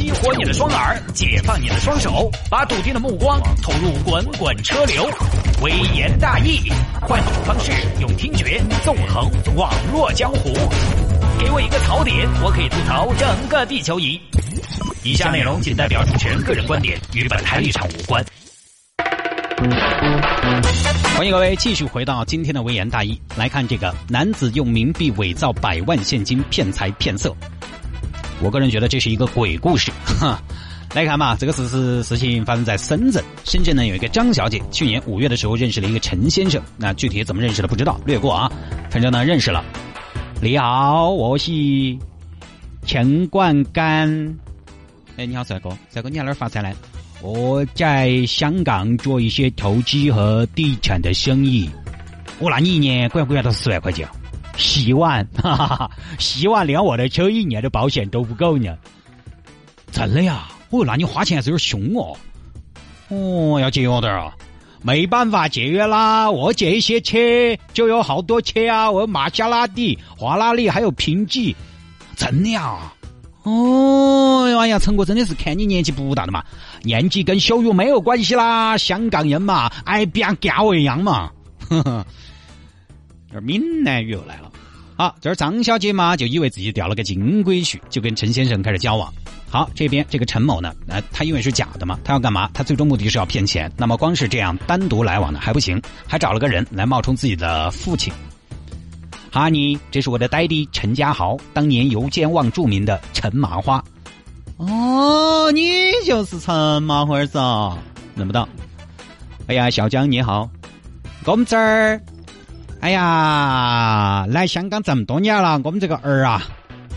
激活你的双耳，解放你的双手，把笃定的目光投入滚滚车流。微言大义，换种方式用听觉纵横网络江湖。给我一个槽点，我可以吐槽整个地球仪。以下内容仅代表主持人个人观点，与本台立场无关。欢迎各位继续回到今天的微言大义，来看这个男子用冥币伪造百万现金骗财骗色。我个人觉得这是一个鬼故事。哈，来看嘛，这个事事事情发生在深圳。深圳呢有一个张小姐，去年五月的时候认识了一个陈先生。那具体怎么认识的不知道，略过啊。反正呢认识了。你好，我是陈冠干。哎，你好，帅哥，帅哥你在哪儿发财呢？我在香港做一些投机和地产的生意。我，那你一年管不管到十万块钱？洗碗，哈哈哈！洗碗连我的车一年的保险都不够呢。真的呀？哦，那你花钱还是有点凶哦。哦，要节约点啊。没办法节约啦，我这些车就有好多车啊，我有玛莎拉蒂、华拉利还有平吉。真的呀？哦，哎呀，陈哥真的是看你年纪不大的嘛，年纪跟羞辱没有关系啦，香港人嘛，爱变高一样嘛。呵 呵，这闽南语又来了。好，这儿张小姐嘛，就以为自己钓了个金龟婿，就跟陈先生开始交往。好，这边这个陈某呢，呃，他因为是假的嘛，他要干嘛？他最终目的是要骗钱。那么光是这样单独来往呢还不行，还找了个人来冒充自己的父亲。哈尼，这是我的呆弟陈家豪，当年游监望著名的陈麻花。哦，你就是陈麻花儿子啊？认不到。哎呀，小江你好，我们这儿。哎呀，来香港这么多年了，我们这个儿啊，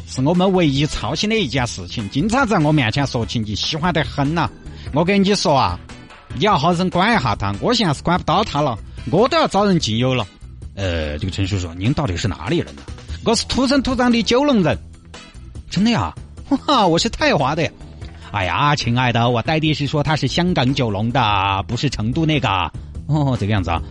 是我们唯一操心的一件事情，经常在我面前说起你，喜欢得很呐。我跟你说啊，你要好生管一下他，我现在是管不到他了，我都要找人进油了。呃，这个陈叔叔，您到底是哪里人呢？我是土生土长的九龙人。真的呀？哈，我是太华的。哎呀，亲爱的，我呆弟是说他是香港九龙的，不是成都那个。哦，这个样子啊。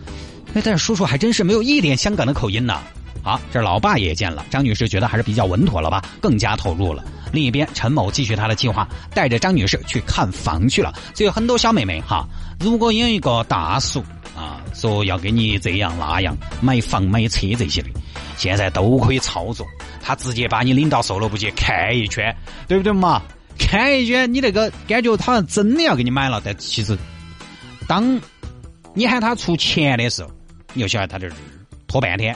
哎，但是叔叔还真是没有一点香港的口音呢。好，这老爸也见了，张女士觉得还是比较稳妥了吧，更加投入了。另一边，陈某继续他的计划，带着张女士去看房去了。所以很多小妹妹哈，如果有一个大叔啊，说要给你这样那样买房买车这些的，现在都可以操作。他直接把你领到售楼部去看一圈，对不对嘛？看一圈，你那个感觉他真的要给你买了，但其实当你喊他出钱的时候。有晓得他这拖半天，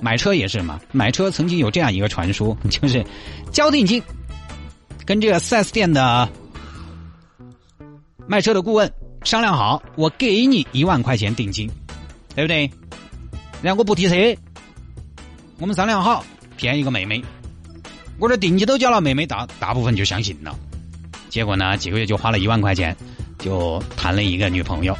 买车也是嘛。买车曾经有这样一个传说，就是交定金，跟这个四 S 店的卖车的顾问商量好，我给你一万块钱定金，对不对？然后我不提车，我们商量好骗一个妹妹，我这定金都交了，妹妹大大部分就相信了。结果呢，几个月就花了一万块钱，就谈了一个女朋友。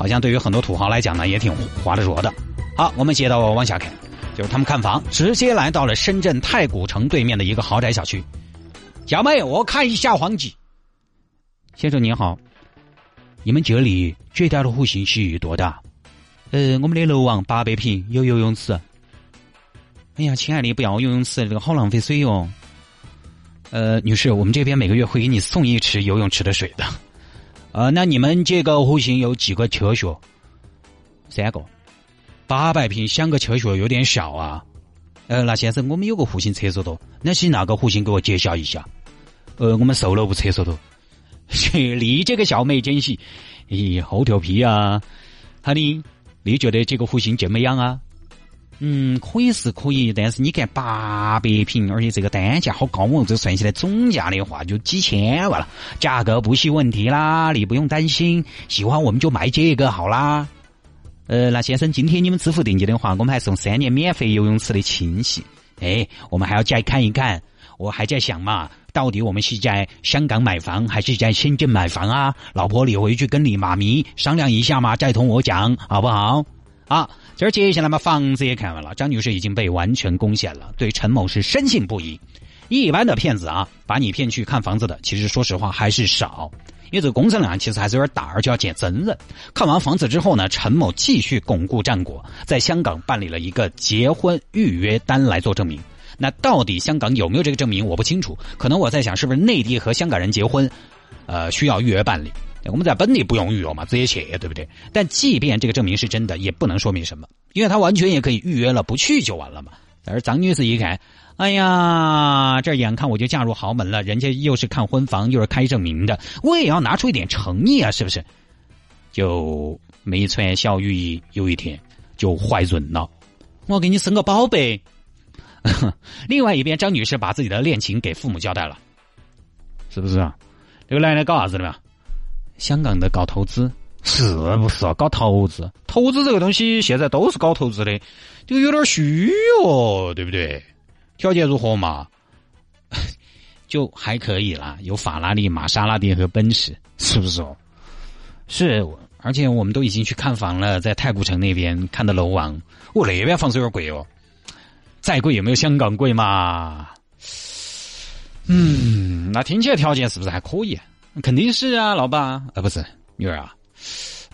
好像对于很多土豪来讲呢，也挺划得着的。好，我们接着往下看，就是他们看房，直接来到了深圳太古城对面的一个豪宅小区。小妹，我看一下房子。先生您好，你们这里最大的户型是多大？呃，我们的楼王八百平，有游泳池。哎呀，亲爱的，不要游泳池，这个好浪费水哦。呃，女士，我们这边每个月会给你送一池游泳池的水的。呃，那你们这个户型有几个厕所？三个，八百平，想个厕所有点小啊。呃，那先生，我们有个户型厕所多，那是哪个户型？给我介绍一下。呃，我们售楼部厕所多。你这个小妹真是，咦，好调皮啊！哈尼，你觉得这个户型怎么样啊？嗯，可以是可以，但是你看八百平，而且这个单价好高哦，这算起来总价的话就几千万了，价格不是问题啦，你不用担心，喜欢我们就买这个好啦。呃，那先生，今天你们支付定金的话，我们还送三年免费游泳池的清洗。哎，我们还要再看一看，我还在想嘛，到底我们是在香港买房还是在深圳买房啊？老婆，你回去跟你妈咪商量一下嘛，再同我讲好不好？啊。这儿接下来嘛，房子也看完了，张女士已经被完全攻陷了，对陈某是深信不疑。一般的骗子啊，把你骗去看房子的，其实说实话还是少，因为这个工程量其实还是有点大，而且要见真人。看完房子之后呢，陈某继续巩固战果，在香港办理了一个结婚预约单来做证明。那到底香港有没有这个证明？我不清楚。可能我在想，是不是内地和香港人结婚，呃，需要预约办理？我们在本地不用预约嘛，直接去，对不对？但即便这个证明是真的，也不能说明什么，因为他完全也可以预约了，不去就完了嘛。而张女士一看，哎呀，这眼看我就嫁入豪门了，人家又是看婚房，又是开证明的，我也要拿出一点诚意啊，是不是？就没穿小雨衣，有一天就怀孕了。我给你生个宝贝。另外一边，张女士把自己的恋情给父母交代了，是不是啊？这个男的搞啥子的嘛？香港的搞投资，是不是啊？搞投资，投资这个东西现在都是搞投资的，就有点虚哦，对不对？条件如何嘛？就还可以啦，有法拉利、玛莎拉蒂和奔驰，是不是哦？是，而且我们都已经去看房了，在太古城那边看的楼王，我那边房子有点贵哦。再贵也没有香港贵嘛？嗯，那听起来条件是不是还可以？肯定是啊，老爸啊，不是女儿啊，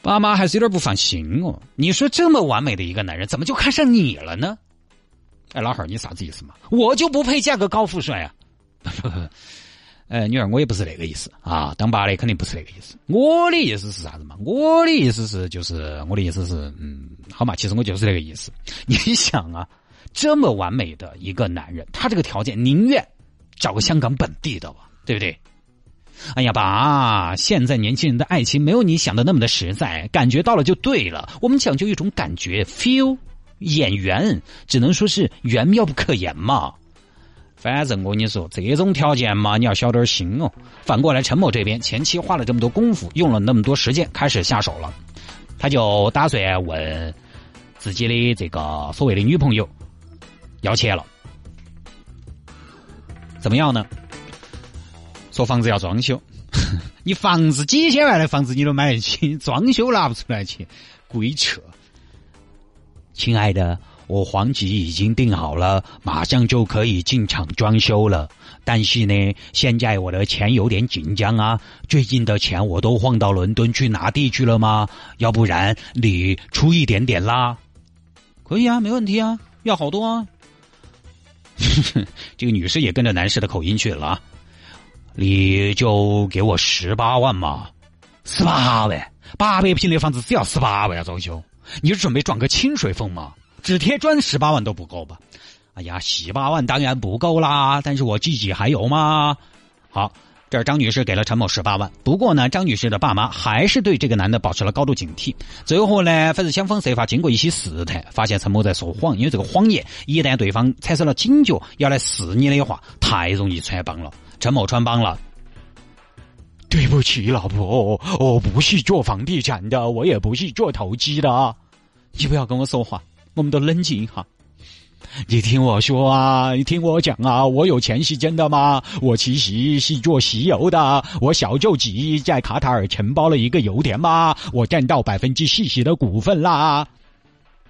爸妈还是有点不放心哦。你说这么完美的一个男人，怎么就看上你了呢？哎，老汉儿，你啥子意思嘛？我就不配嫁个高富帅啊？不不不，呃，女儿，我也不是那个意思啊。当爸的肯定不是那个意思。我的意思是啥子嘛？我的意思是，就是我的意思是，嗯，好嘛，其实我就是那个意思。你想啊。这么完美的一个男人，他这个条件宁愿找个香港本地的吧，对不对？哎呀，爸，现在年轻人的爱情没有你想的那么的实在，感觉到了就对了。我们讲究一种感觉，feel，眼缘，只能说是缘妙不可言嘛。反正我跟你说，这种条件嘛，你要小点心哦。反过来，陈某这边前期花了这么多功夫，用了那么多时间，开始下手了，他就打算问自己的这个所谓的女朋友。要钱了，怎么样呢？说房子要装修，你房子几千万的房子你都买得起，装修拿不出来钱，鬼扯！亲爱的，我黄吉已经订好了，马上就可以进场装修了。但是呢，现在我的钱有点紧张啊，最近的钱我都晃到伦敦去拿地去了吗？要不然你出一点点啦？可以啊，没问题啊，要好多啊。这个女士也跟着男士的口音去了，你就给我十八万嘛，十八万，八百平的房子只要十八万装修，你是准备装个清水缝吗？只贴砖十八万都不够吧？哎呀，十八万当然不够啦，但是我自己还有吗？好。这张女士给了陈某十八万，不过呢，张女士的爸妈还是对这个男的保持了高度警惕。最后呢，反正想方设法，经过一些试探，发现陈某在说谎。因为这个谎言，一旦对方产生了警觉，要来试你的话，太容易穿帮了。陈某穿帮了。对不起，老婆，我不是做房地产的，我也不是做投机的。你不要跟我说话，我们都冷静一下。你听我说啊，你听我讲啊，我有钱是真的吗？我其实是做石油的，我小舅子在卡塔尔承包了一个油田嘛，我占到百分之四十的股份啦。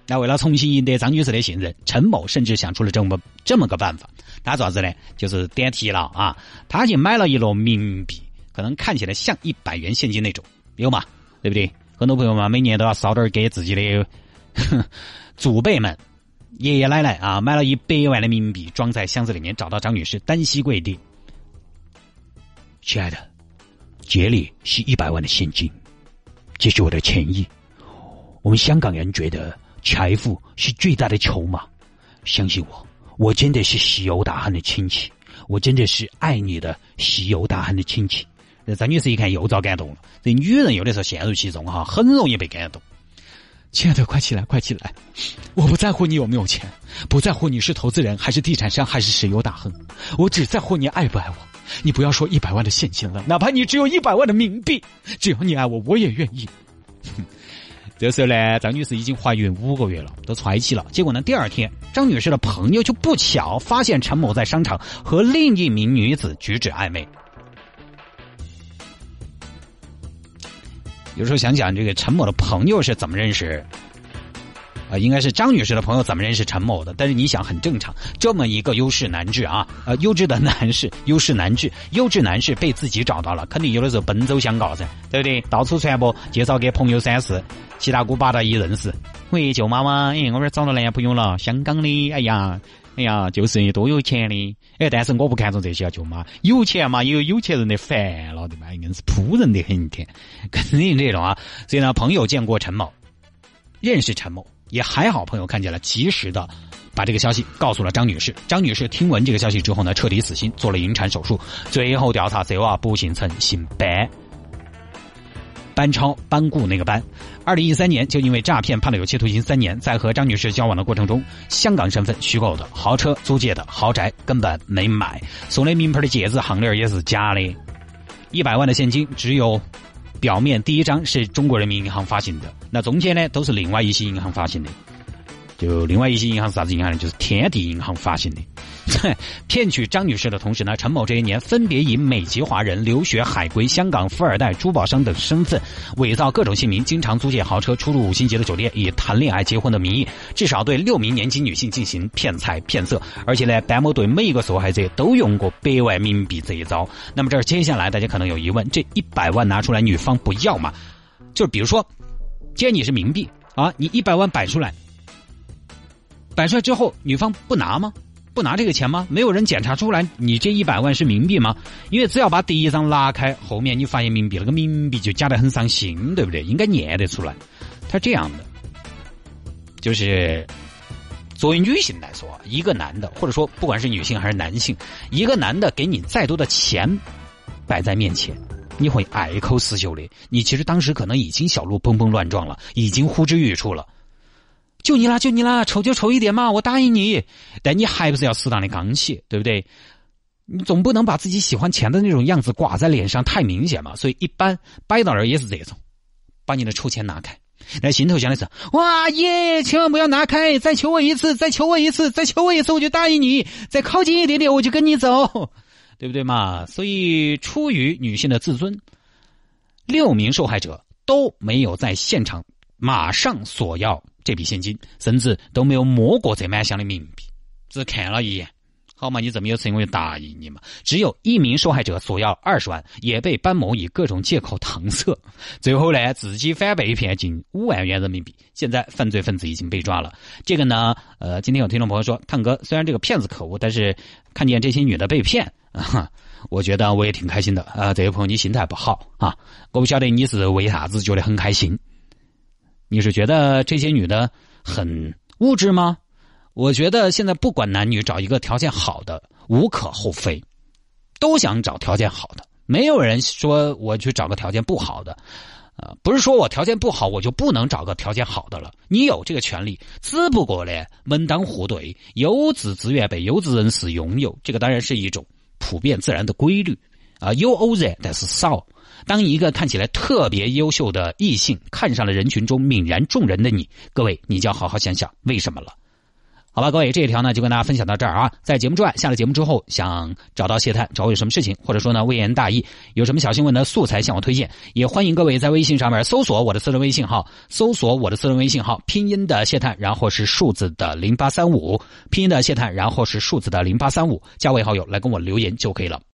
那为了重新赢得张女士的信任，陈某甚至想出了这么这么个办法，他做啥子呢？就是点题了啊，他去买了一摞冥币，可能看起来像一百元现金那种，有嘛？对不对？很多朋友嘛，每年都要烧点给自己的 祖辈们。爷爷奶奶啊，买了一百万的冥币，装在箱子里面，找到张女士，单膝跪地。亲爱的，这里是一百万的现金，这是我的歉意。我们香港人觉得财富是最大的筹码，相信我，我真的是石油大汉的亲戚，我真的是爱你的石油大汉的亲戚。张女士一看又遭感动了，这女人有的时候陷入其中哈，很容易被感动。亲爱的，快起来，快起来！我不在乎你有没有钱，不在乎你是投资人还是地产商还是石油大亨，我只在乎你爱不爱我。你不要说一百万的现金了，哪怕你只有一百万的冥币，只要你爱我，我也愿意。哼这时候呢，张女士已经怀孕五个月了，都揣起了。结果呢，第二天，张女士的朋友就不巧发现陈某在商场和另一名女子举止暧昧。有时候想想，这个陈某的朋友是怎么认识？啊，应该是张女士的朋友怎么认识陈某的？但是你想，很正常，这么一个优势男士啊，呃，优质的男士，优势男士，优质男士被自己找到了，肯定有的时候奔走相告噻，对不对？到处传播，介绍给朋友三四，七大姑八大姨认识。喂，舅妈妈，哎，我这找到男朋友了，香港的，哎呀，哎呀，就是多有钱的。哎，但是我不看重这些啊，舅妈，有钱嘛，也有有钱人的烦恼的嘛，硬是扑人的很天，肯定这种啊。所以呢，朋友见过陈某，认识陈某，也还好，朋友看见了，及时的把这个消息告诉了张女士。张女士听闻这个消息之后呢，彻底死心，做了引产手术。最后调查，这娃不姓陈，姓白。班超班固那个班，二零一三年就因为诈骗判了有期徒刑三年，在和张女士交往的过程中，香港身份虚构的，豪车租借的，豪宅根本没买，送的名牌的戒指项链也是假的，一百万的现金只有表面第一张是中国人民银行发行的，那中间呢都是另外一些银行发行的，就另外一些银行是啥子银行呢？就是天地银行发行的。在 骗取张女士的同时呢，陈某这一年分别以美籍华人、留学海归、香港富二代、珠宝商等身份，伪造各种姓名，经常租借豪车出入五星级的酒店，以谈恋爱、结婚的名义，至少对六名年轻女性进行骗财骗色。而且呢，白某对每一个受害者都用过百万冥币这一招。那么这儿接下来大家可能有疑问：这一百万拿出来，女方不要吗？就比如说，既然你是冥币啊，你一百万摆出来，摆出来之后，女方不拿吗？不拿这个钱吗？没有人检查出来你这一百万是冥币吗？因为只要把第一张拉开，后面你发现冥币，那个冥币就假得很伤心，对不对？应该念得出来。他这样的，就是作为女性来说，一个男的，或者说不管是女性还是男性，一个男的给你再多的钱摆在面前，你会爱口思秀的。你其实当时可能已经小鹿蹦蹦乱撞了，已经呼之欲出了。就你啦，就你啦，丑就丑一点嘛，我答应你。但你还不是要适当的刚起，对不对？你总不能把自己喜欢钱的那种样子挂在脸上，太明显嘛。所以一般摆到那儿也是这种，把你的臭钱拿开。那心头想的是：哇耶，千万不要拿开，再求我一次，再求我一次，再求我一次，我就答应你。再靠近一点点，我就跟你走，对不对嘛？所以出于女性的自尊，六名受害者都没有在现场马上索要。这笔现金，甚至都没有摸过这满箱的冥币，只看了一眼。好嘛，你这么有诚意，我就答应你嘛。只有一名受害者索要二十万，也被班某以各种借口搪塞。最后呢，自己反被骗近五万元人民币。现在犯罪分子已经被抓了。这个呢，呃，今天有听众朋友说，汤哥，虽然这个骗子可恶，但是看见这些女的被骗，啊，我觉得我也挺开心的。啊，这位朋友，你心态不好啊，我不晓得你是为啥子觉得很开心。你是觉得这些女的很物质吗？我觉得现在不管男女，找一个条件好的无可厚非，都想找条件好的，没有人说我去找个条件不好的，呃，不是说我条件不好我就不能找个条件好的了，你有这个权利，只不过呢门当户对，优质资源被优质人士拥有，这个当然是一种普遍自然的规律。啊，有偶然，但是少。当一个看起来特别优秀的异性看上了人群中泯然众人的你，各位，你就要好好想想为什么了。好吧，各位，这一条呢就跟大家分享到这儿啊。在节目之外，下了节目之后想找到谢探，找我有什么事情，或者说呢微言大义，有什么小新闻的素材向我推荐，也欢迎各位在微信上面搜索我的私人微信号，搜索我的私人微信号，拼音的谢探，然后是数字的零八三五，拼音的谢探，然后是数字的零八三五，加为好友来跟我留言就可以了。